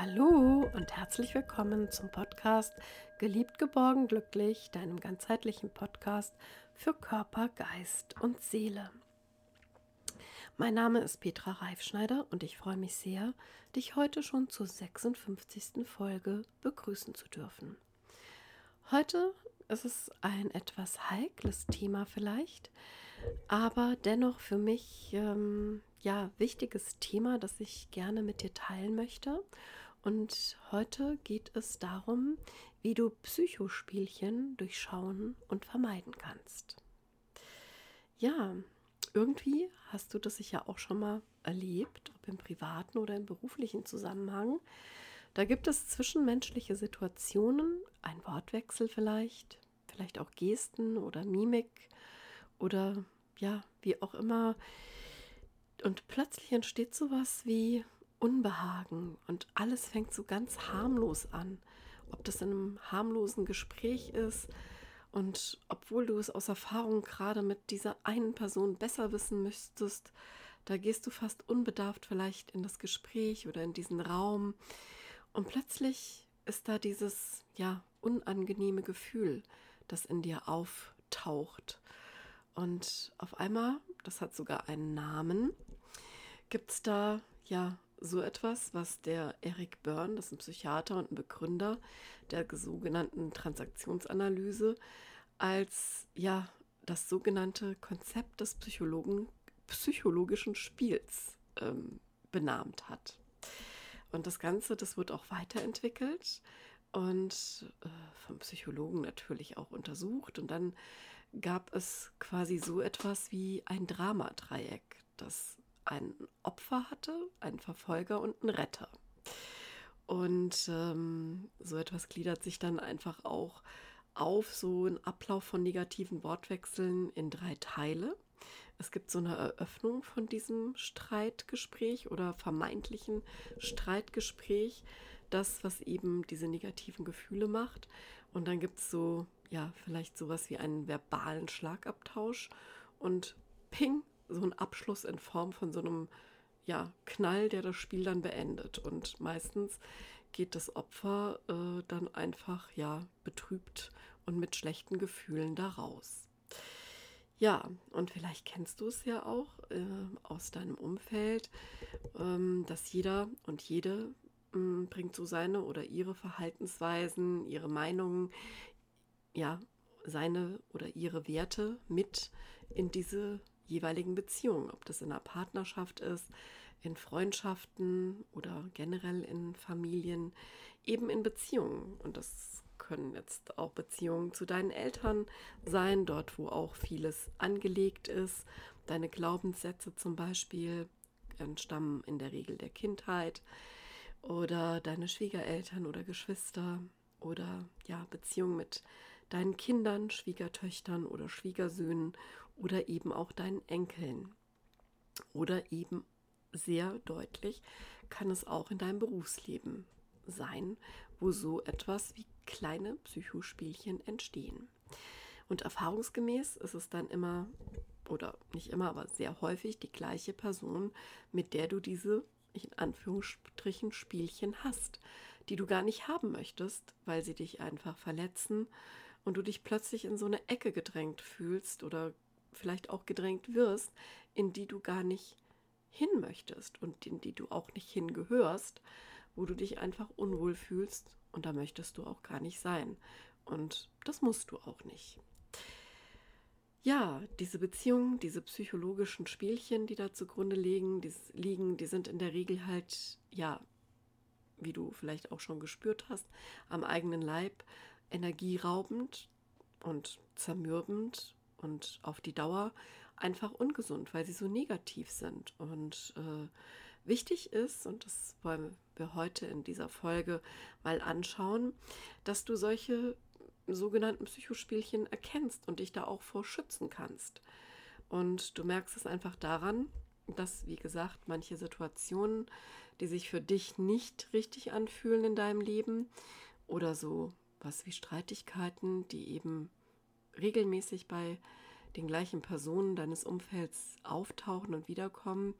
Hallo und herzlich willkommen zum Podcast Geliebt, geborgen, glücklich, deinem ganzheitlichen Podcast für Körper, Geist und Seele. Mein Name ist Petra Reifschneider und ich freue mich sehr, dich heute schon zur 56. Folge begrüßen zu dürfen. Heute ist es ein etwas heikles Thema vielleicht, aber dennoch für mich ähm, ja wichtiges Thema, das ich gerne mit dir teilen möchte. Und heute geht es darum, wie du Psychospielchen durchschauen und vermeiden kannst. Ja, irgendwie hast du das sicher auch schon mal erlebt, ob im privaten oder im beruflichen Zusammenhang. Da gibt es zwischenmenschliche Situationen, ein Wortwechsel vielleicht, vielleicht auch Gesten oder Mimik oder ja, wie auch immer, und plötzlich entsteht sowas wie Unbehagen und alles fängt so ganz harmlos an. Ob das in einem harmlosen Gespräch ist und obwohl du es aus Erfahrung gerade mit dieser einen Person besser wissen müsstest, da gehst du fast unbedarft vielleicht in das Gespräch oder in diesen Raum und plötzlich ist da dieses ja unangenehme Gefühl, das in dir auftaucht. Und auf einmal, das hat sogar einen Namen, Gibt es da ja so etwas, was der Eric Byrne, das ist ein Psychiater und ein Begründer der sogenannten Transaktionsanalyse, als ja das sogenannte Konzept des Psychologen, psychologischen Spiels ähm, benannt hat. Und das Ganze, das wird auch weiterentwickelt und äh, vom Psychologen natürlich auch untersucht. Und dann gab es quasi so etwas wie ein Dramadreieck, das ein Opfer hatte, einen Verfolger und einen Retter. Und ähm, so etwas gliedert sich dann einfach auch auf, so ein Ablauf von negativen Wortwechseln in drei Teile. Es gibt so eine Eröffnung von diesem Streitgespräch oder vermeintlichen Streitgespräch, das, was eben diese negativen Gefühle macht. Und dann gibt es so, ja, vielleicht sowas wie einen verbalen Schlagabtausch und ping, so ein Abschluss in Form von so einem ja, Knall, der das Spiel dann beendet. Und meistens geht das Opfer äh, dann einfach ja betrübt und mit schlechten Gefühlen daraus. Ja, und vielleicht kennst du es ja auch äh, aus deinem Umfeld, ähm, dass jeder und jede äh, bringt so seine oder ihre Verhaltensweisen, ihre Meinungen, ja, seine oder ihre Werte mit in diese jeweiligen Beziehungen, ob das in einer Partnerschaft ist, in Freundschaften oder generell in Familien, eben in Beziehungen. Und das können jetzt auch Beziehungen zu deinen Eltern sein, dort wo auch vieles angelegt ist. Deine Glaubenssätze zum Beispiel entstammen in der Regel der Kindheit oder deine Schwiegereltern oder Geschwister oder ja Beziehungen mit deinen Kindern, Schwiegertöchtern oder Schwiegersöhnen oder eben auch deinen Enkeln. Oder eben sehr deutlich kann es auch in deinem Berufsleben sein, wo so etwas wie kleine Psychospielchen entstehen. Und erfahrungsgemäß ist es dann immer, oder nicht immer, aber sehr häufig die gleiche Person, mit der du diese, in Anführungsstrichen, Spielchen hast, die du gar nicht haben möchtest, weil sie dich einfach verletzen und du dich plötzlich in so eine Ecke gedrängt fühlst oder vielleicht auch gedrängt wirst, in die du gar nicht hin möchtest und in die du auch nicht hingehörst, wo du dich einfach unwohl fühlst und da möchtest du auch gar nicht sein. Und das musst du auch nicht. Ja, diese Beziehungen, diese psychologischen Spielchen, die da zugrunde liegen, die, liegen, die sind in der Regel halt, ja, wie du vielleicht auch schon gespürt hast, am eigenen Leib energieraubend und zermürbend und auf die Dauer einfach ungesund, weil sie so negativ sind. Und äh, wichtig ist, und das wollen wir heute in dieser Folge mal anschauen, dass du solche sogenannten Psychospielchen erkennst und dich da auch vor schützen kannst. Und du merkst es einfach daran, dass, wie gesagt, manche Situationen, die sich für dich nicht richtig anfühlen in deinem Leben oder so was wie Streitigkeiten, die eben regelmäßig bei den gleichen Personen deines Umfelds auftauchen und wiederkommen,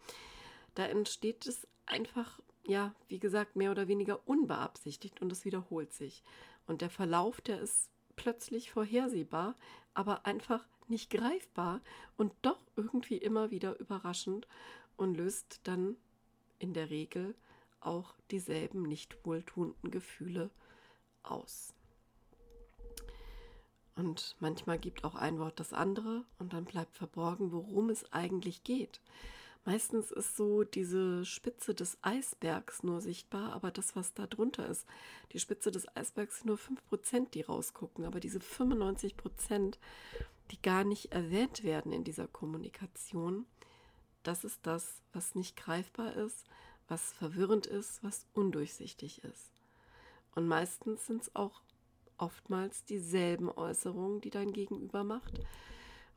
da entsteht es einfach ja, wie gesagt, mehr oder weniger unbeabsichtigt und es wiederholt sich. Und der Verlauf, der ist plötzlich vorhersehbar, aber einfach nicht greifbar und doch irgendwie immer wieder überraschend und löst dann in der Regel auch dieselben nicht wohltuenden Gefühle aus. Und manchmal gibt auch ein Wort das andere und dann bleibt verborgen, worum es eigentlich geht. Meistens ist so diese Spitze des Eisbergs nur sichtbar, aber das, was da drunter ist, die Spitze des Eisbergs sind nur 5%, die rausgucken, aber diese 95%, die gar nicht erwähnt werden in dieser Kommunikation, das ist das, was nicht greifbar ist, was verwirrend ist, was undurchsichtig ist. Und meistens sind es auch oftmals dieselben Äußerungen, die dein Gegenüber macht.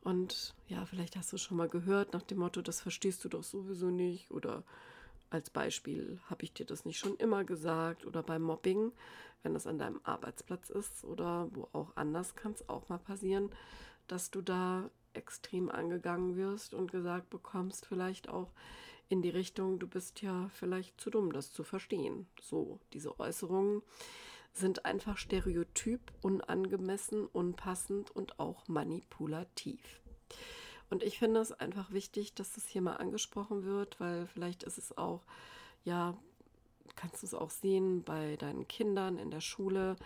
Und ja, vielleicht hast du schon mal gehört nach dem Motto, das verstehst du doch sowieso nicht. Oder als Beispiel, habe ich dir das nicht schon immer gesagt? Oder beim Mobbing, wenn das an deinem Arbeitsplatz ist oder wo auch anders, kann es auch mal passieren, dass du da extrem angegangen wirst und gesagt bekommst, vielleicht auch in die Richtung, du bist ja vielleicht zu dumm, das zu verstehen. So, diese Äußerungen sind einfach stereotyp, unangemessen, unpassend und auch manipulativ. Und ich finde es einfach wichtig, dass das hier mal angesprochen wird, weil vielleicht ist es auch, ja, kannst du es auch sehen bei deinen Kindern in der Schule.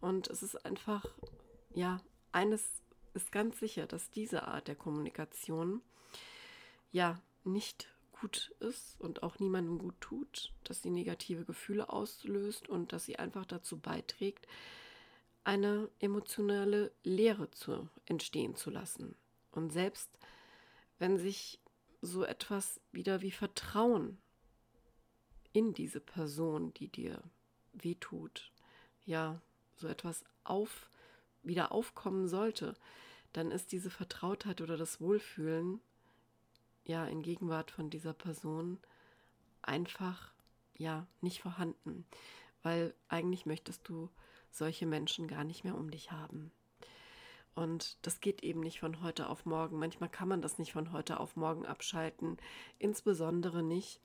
Und es ist einfach, ja, eines ist ganz sicher, dass diese Art der Kommunikation ja nicht gut ist und auch niemandem gut tut, dass sie negative Gefühle auslöst und dass sie einfach dazu beiträgt, eine emotionale Leere zu entstehen zu lassen. Und selbst wenn sich so etwas wieder wie Vertrauen in diese Person, die dir wehtut, ja, so etwas auf, wieder aufkommen sollte, dann ist diese Vertrautheit oder das Wohlfühlen ja in Gegenwart von dieser Person einfach ja nicht vorhanden, weil eigentlich möchtest du solche Menschen gar nicht mehr um dich haben. Und das geht eben nicht von heute auf morgen. Manchmal kann man das nicht von heute auf morgen abschalten, insbesondere nicht,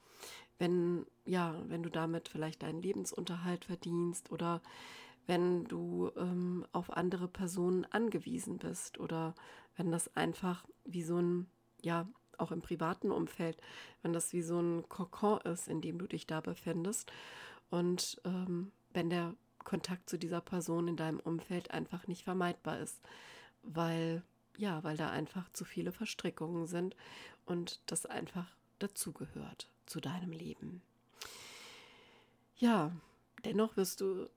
wenn ja, wenn du damit vielleicht deinen Lebensunterhalt verdienst oder wenn du ähm, auf andere Personen angewiesen bist oder wenn das einfach wie so ein ja auch im privaten Umfeld, wenn das wie so ein Kokon ist, in dem du dich da befindest. Und ähm, wenn der Kontakt zu dieser Person in deinem Umfeld einfach nicht vermeidbar ist, weil ja, weil da einfach zu viele Verstrickungen sind und das einfach dazugehört zu deinem Leben. Ja, dennoch wirst du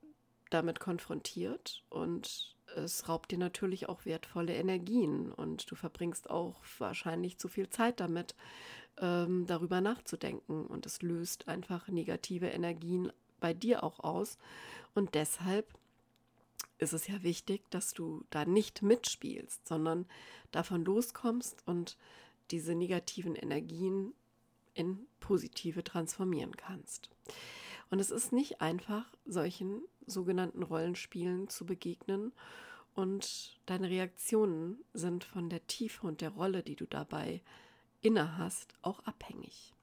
damit konfrontiert und es raubt dir natürlich auch wertvolle Energien und du verbringst auch wahrscheinlich zu viel Zeit damit, ähm, darüber nachzudenken und es löst einfach negative Energien bei dir auch aus und deshalb ist es ja wichtig, dass du da nicht mitspielst, sondern davon loskommst und diese negativen Energien in positive transformieren kannst. Und es ist nicht einfach, solchen sogenannten Rollenspielen zu begegnen. Und deine Reaktionen sind von der Tiefe und der Rolle, die du dabei inne hast, auch abhängig.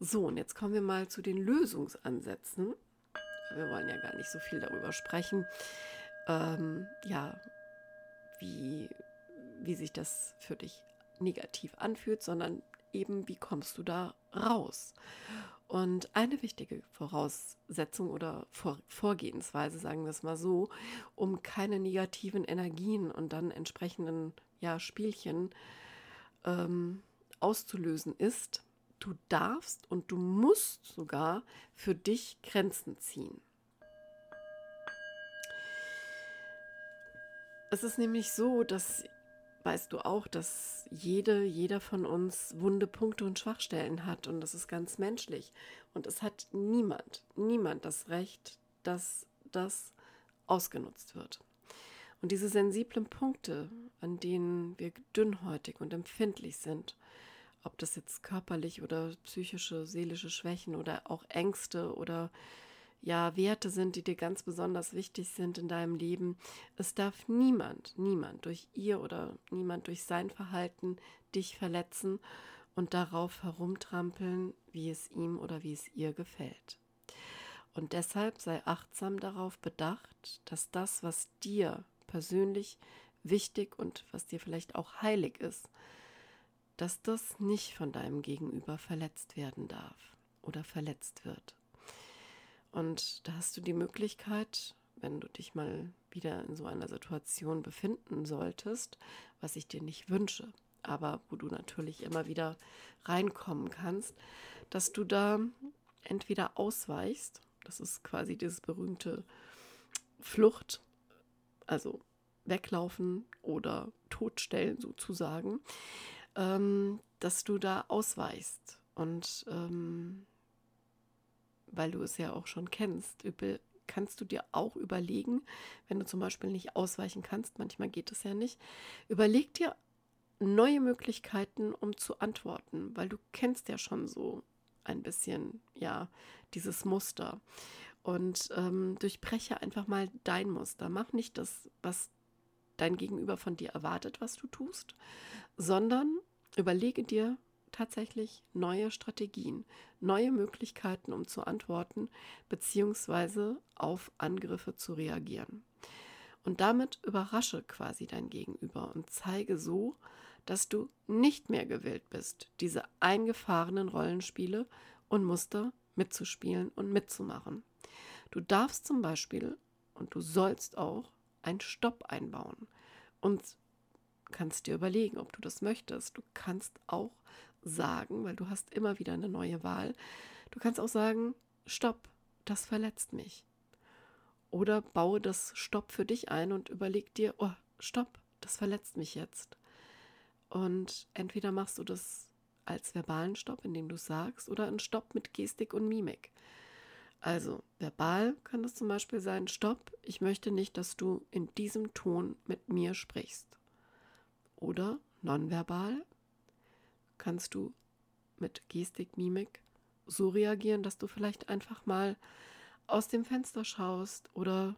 So, und jetzt kommen wir mal zu den Lösungsansätzen. Wir wollen ja gar nicht so viel darüber sprechen. Ähm, ja, wie, wie sich das für dich negativ anfühlt, sondern eben, wie kommst du da raus? Und eine wichtige Voraussetzung oder Vor Vorgehensweise, sagen wir es mal so, um keine negativen Energien und dann entsprechenden ja, Spielchen ähm, auszulösen, ist, du darfst und du musst sogar für dich Grenzen ziehen. Es ist nämlich so, dass weißt du auch, dass jede, jeder von uns wunde Punkte und Schwachstellen hat und das ist ganz menschlich. Und es hat niemand, niemand das Recht, dass das ausgenutzt wird. Und diese sensiblen Punkte, an denen wir dünnhäutig und empfindlich sind, ob das jetzt körperlich oder psychische, seelische Schwächen oder auch Ängste oder ja Werte sind, die dir ganz besonders wichtig sind in deinem Leben. Es darf niemand, niemand durch ihr oder niemand durch sein Verhalten dich verletzen. und darauf herumtrampeln, wie es ihm oder wie es ihr gefällt. Und deshalb sei achtsam darauf bedacht, dass das, was dir persönlich wichtig und was dir vielleicht auch heilig ist, dass das nicht von deinem Gegenüber verletzt werden darf oder verletzt wird. Und da hast du die Möglichkeit, wenn du dich mal wieder in so einer Situation befinden solltest, was ich dir nicht wünsche, aber wo du natürlich immer wieder reinkommen kannst, dass du da entweder ausweichst, das ist quasi dieses berühmte Flucht, also weglaufen oder totstellen sozusagen, ähm, dass du da ausweichst. Und ähm, weil du es ja auch schon kennst, kannst du dir auch überlegen, wenn du zum Beispiel nicht ausweichen kannst, manchmal geht es ja nicht, überleg dir neue Möglichkeiten, um zu antworten, weil du kennst ja schon so ein bisschen, ja, dieses Muster. Und ähm, durchbreche einfach mal dein Muster. Mach nicht das, was dein Gegenüber von dir erwartet, was du tust, sondern überlege dir tatsächlich neue Strategien, neue Möglichkeiten, um zu antworten, beziehungsweise auf Angriffe zu reagieren. Und damit überrasche quasi dein Gegenüber und zeige so, dass du nicht mehr gewillt bist, diese eingefahrenen Rollenspiele und Muster mitzuspielen und mitzumachen. Du darfst zum Beispiel und du sollst auch ein Stopp einbauen und kannst dir überlegen, ob du das möchtest. Du kannst auch sagen, weil du hast immer wieder eine neue Wahl, du kannst auch sagen, Stopp, das verletzt mich. Oder baue das Stopp für dich ein und überleg dir, oh, Stopp, das verletzt mich jetzt. Und entweder machst du das als verbalen Stopp, indem du sagst, oder ein Stopp mit Gestik und Mimik. Also verbal kann es zum Beispiel sein, Stopp, ich möchte nicht, dass du in diesem Ton mit mir sprichst. Oder nonverbal kannst du mit Gestik, Mimik so reagieren, dass du vielleicht einfach mal aus dem Fenster schaust oder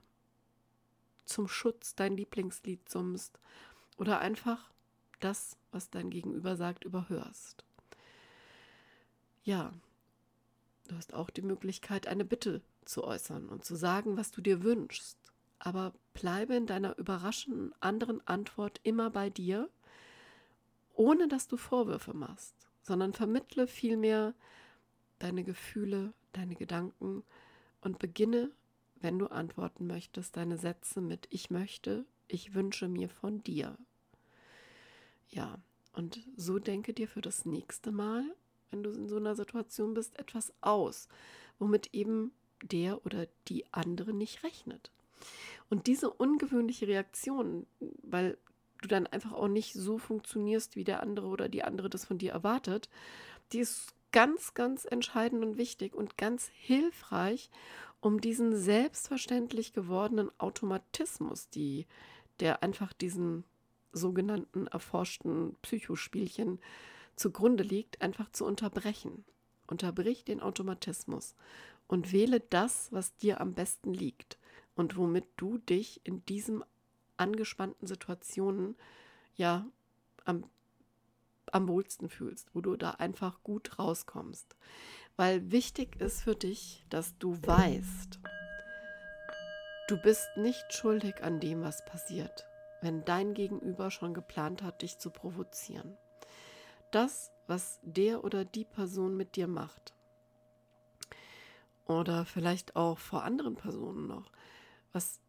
zum Schutz dein Lieblingslied summst oder einfach das, was dein Gegenüber sagt, überhörst. Ja, du hast auch die Möglichkeit, eine Bitte zu äußern und zu sagen, was du dir wünschst. Aber bleibe in deiner überraschenden anderen Antwort immer bei dir, ohne dass du Vorwürfe machst, sondern vermittle vielmehr deine Gefühle, deine Gedanken und beginne, wenn du antworten möchtest, deine Sätze mit Ich möchte, ich wünsche mir von dir. Ja, und so denke dir für das nächste Mal, wenn du in so einer Situation bist, etwas aus, womit eben der oder die andere nicht rechnet. Und diese ungewöhnliche Reaktion, weil du dann einfach auch nicht so funktionierst, wie der andere oder die andere das von dir erwartet, die ist ganz, ganz entscheidend und wichtig und ganz hilfreich, um diesen selbstverständlich gewordenen Automatismus, die, der einfach diesen sogenannten erforschten Psychospielchen zugrunde liegt, einfach zu unterbrechen. Unterbrich den Automatismus und wähle das, was dir am besten liegt und womit du dich in diesem angespannten Situationen ja am, am wohlsten fühlst, wo du da einfach gut rauskommst. Weil wichtig ist für dich, dass du weißt, du bist nicht schuldig an dem, was passiert, wenn dein Gegenüber schon geplant hat, dich zu provozieren. Das, was der oder die Person mit dir macht, oder vielleicht auch vor anderen Personen noch, was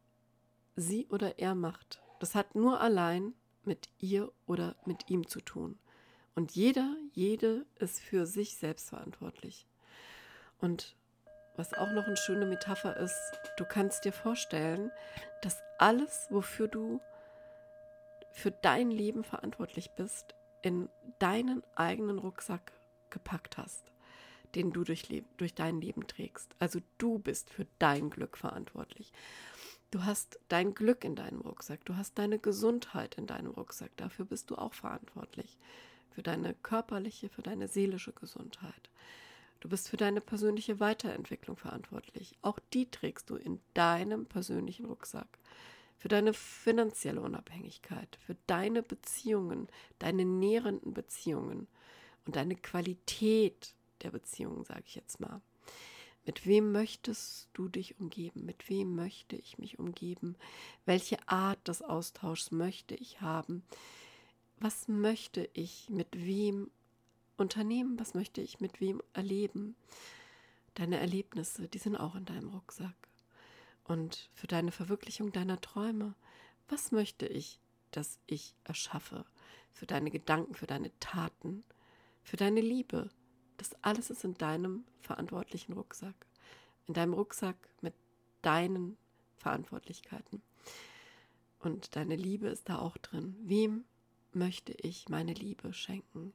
sie oder er macht. Das hat nur allein mit ihr oder mit ihm zu tun. Und jeder, jede ist für sich selbst verantwortlich. Und was auch noch eine schöne Metapher ist, du kannst dir vorstellen, dass alles, wofür du für dein Leben verantwortlich bist, in deinen eigenen Rucksack gepackt hast, den du durch, durch dein Leben trägst. Also du bist für dein Glück verantwortlich. Du hast dein Glück in deinem Rucksack, du hast deine Gesundheit in deinem Rucksack, dafür bist du auch verantwortlich. Für deine körperliche, für deine seelische Gesundheit. Du bist für deine persönliche Weiterentwicklung verantwortlich. Auch die trägst du in deinem persönlichen Rucksack. Für deine finanzielle Unabhängigkeit, für deine Beziehungen, deine nährenden Beziehungen und deine Qualität der Beziehung, sage ich jetzt mal. Mit wem möchtest du dich umgeben? Mit wem möchte ich mich umgeben? Welche Art des Austauschs möchte ich haben? Was möchte ich mit wem unternehmen? Was möchte ich mit wem erleben? Deine Erlebnisse, die sind auch in deinem Rucksack. Und für deine Verwirklichung deiner Träume, was möchte ich, dass ich erschaffe? Für deine Gedanken, für deine Taten, für deine Liebe, das alles ist in deinem verantwortlichen Rucksack. In deinem Rucksack mit deinen Verantwortlichkeiten. Und deine Liebe ist da auch drin. Wem möchte ich meine Liebe schenken?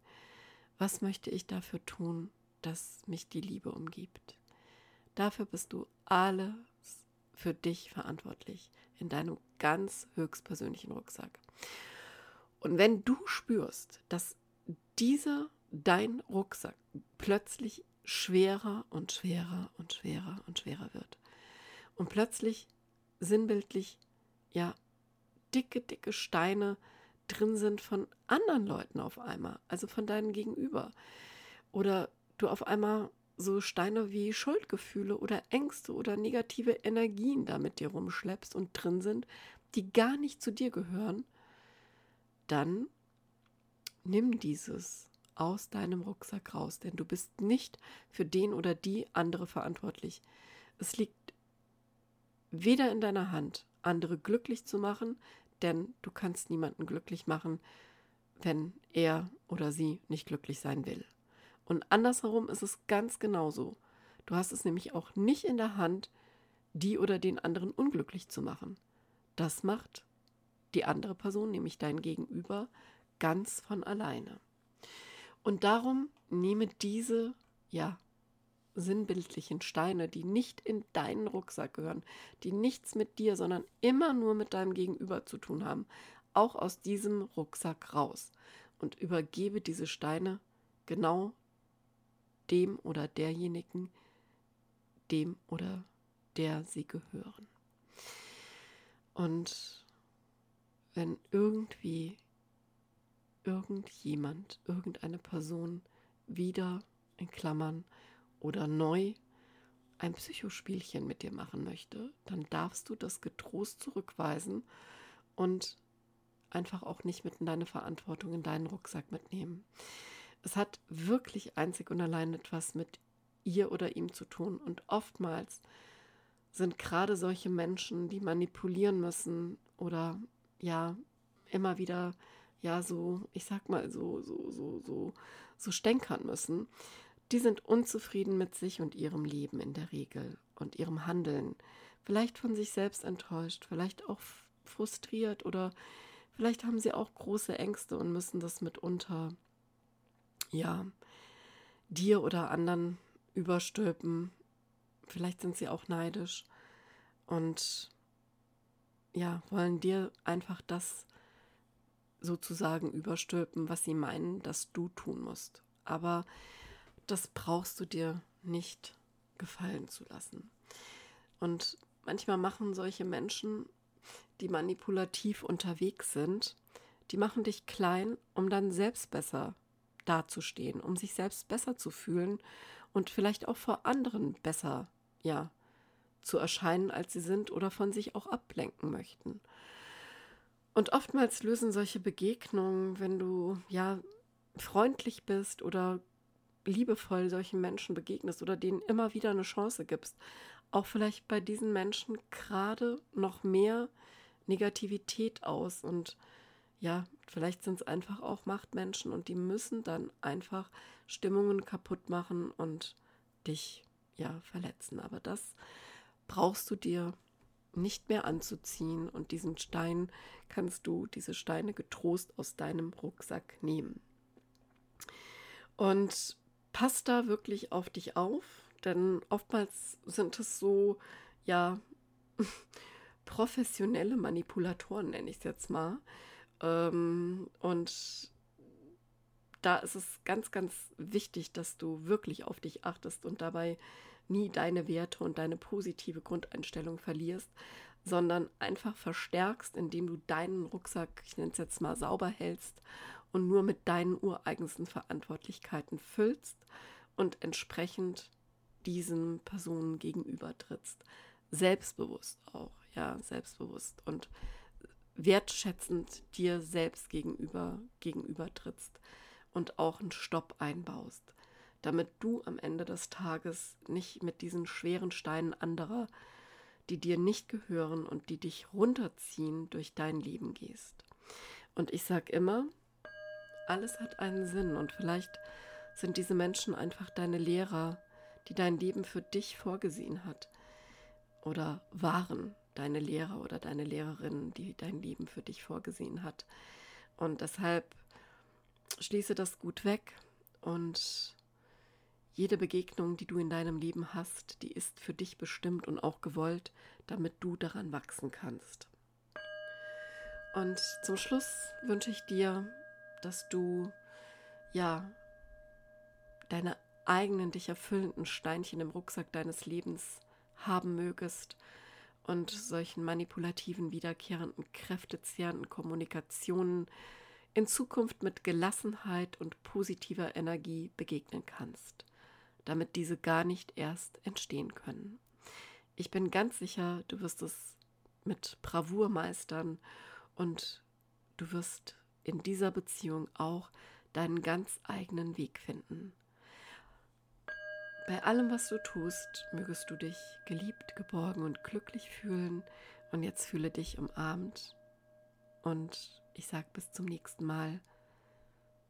Was möchte ich dafür tun, dass mich die Liebe umgibt? Dafür bist du alles für dich verantwortlich in deinem ganz höchstpersönlichen Rucksack. Und wenn du spürst, dass dieser dein Rucksack plötzlich schwerer und schwerer und schwerer und schwerer wird. Und plötzlich sinnbildlich, ja, dicke, dicke Steine drin sind von anderen Leuten auf einmal, also von deinem Gegenüber. Oder du auf einmal so Steine wie Schuldgefühle oder Ängste oder negative Energien da mit dir rumschleppst und drin sind, die gar nicht zu dir gehören, dann nimm dieses aus deinem Rucksack raus, denn du bist nicht für den oder die andere verantwortlich. Es liegt weder in deiner Hand, andere glücklich zu machen, denn du kannst niemanden glücklich machen, wenn er oder sie nicht glücklich sein will. Und andersherum ist es ganz genauso. Du hast es nämlich auch nicht in der Hand, die oder den anderen unglücklich zu machen. Das macht die andere Person, nämlich dein Gegenüber, ganz von alleine. Und darum nehme diese, ja, sinnbildlichen Steine, die nicht in deinen Rucksack gehören, die nichts mit dir, sondern immer nur mit deinem Gegenüber zu tun haben, auch aus diesem Rucksack raus und übergebe diese Steine genau dem oder derjenigen, dem oder der sie gehören. Und wenn irgendwie irgendjemand, irgendeine Person wieder in Klammern oder neu ein Psychospielchen mit dir machen möchte, dann darfst du das getrost zurückweisen und einfach auch nicht mit in deine Verantwortung in deinen Rucksack mitnehmen. Es hat wirklich einzig und allein etwas mit ihr oder ihm zu tun und oftmals sind gerade solche Menschen, die manipulieren müssen oder ja immer wieder ja so, ich sag mal, so, so, so, so, so stänkern müssen, die sind unzufrieden mit sich und ihrem Leben in der Regel und ihrem Handeln. Vielleicht von sich selbst enttäuscht, vielleicht auch frustriert oder vielleicht haben sie auch große Ängste und müssen das mitunter, ja, dir oder anderen überstülpen. Vielleicht sind sie auch neidisch und ja, wollen dir einfach das sozusagen überstülpen, was sie meinen, dass du tun musst. Aber das brauchst du dir nicht gefallen zu lassen. Und manchmal machen solche Menschen, die manipulativ unterwegs sind, die machen dich klein, um dann selbst besser dazustehen, um sich selbst besser zu fühlen und vielleicht auch vor anderen besser, ja, zu erscheinen, als sie sind oder von sich auch ablenken möchten. Und oftmals lösen solche Begegnungen, wenn du ja freundlich bist oder liebevoll solchen Menschen begegnest oder denen immer wieder eine Chance gibst, auch vielleicht bei diesen Menschen gerade noch mehr Negativität aus. Und ja, vielleicht sind es einfach auch Machtmenschen und die müssen dann einfach Stimmungen kaputt machen und dich ja verletzen. Aber das brauchst du dir nicht mehr anzuziehen und diesen Stein kannst du, diese Steine getrost aus deinem Rucksack nehmen. Und pass da wirklich auf dich auf, denn oftmals sind es so, ja, professionelle Manipulatoren, nenne ich es jetzt mal. Ähm, und da ist es ganz, ganz wichtig, dass du wirklich auf dich achtest und dabei nie deine Werte und deine positive Grundeinstellung verlierst, sondern einfach verstärkst, indem du deinen Rucksack, ich nenne es jetzt mal, sauber hältst und nur mit deinen ureigensten Verantwortlichkeiten füllst und entsprechend diesen Personen gegenüber trittst. Selbstbewusst auch, ja, selbstbewusst und wertschätzend dir selbst gegenüber gegenüber trittst und auch einen Stopp einbaust, damit du am Ende des Tages nicht mit diesen schweren Steinen anderer, die dir nicht gehören und die dich runterziehen, durch dein Leben gehst. Und ich sage immer, alles hat einen Sinn und vielleicht sind diese Menschen einfach deine Lehrer, die dein Leben für dich vorgesehen hat oder waren deine Lehrer oder deine Lehrerin, die dein Leben für dich vorgesehen hat. Und deshalb schließe das gut weg und jede Begegnung, die du in deinem Leben hast, die ist für dich bestimmt und auch gewollt, damit du daran wachsen kannst. Und zum Schluss wünsche ich dir, dass du ja deine eigenen dich erfüllenden Steinchen im Rucksack deines Lebens haben mögest und solchen manipulativen, wiederkehrenden, kräftezehrenden Kommunikationen in Zukunft mit Gelassenheit und positiver Energie begegnen kannst, damit diese gar nicht erst entstehen können. Ich bin ganz sicher, du wirst es mit Bravour meistern und du wirst in dieser Beziehung auch deinen ganz eigenen Weg finden. Bei allem, was du tust, mögest du dich geliebt, geborgen und glücklich fühlen. Und jetzt fühle dich umarmt. Und ich sage bis zum nächsten Mal.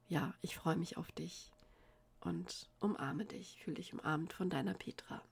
Ja, ich freue mich auf dich und umarme dich. Fühle dich umarmt von deiner Petra.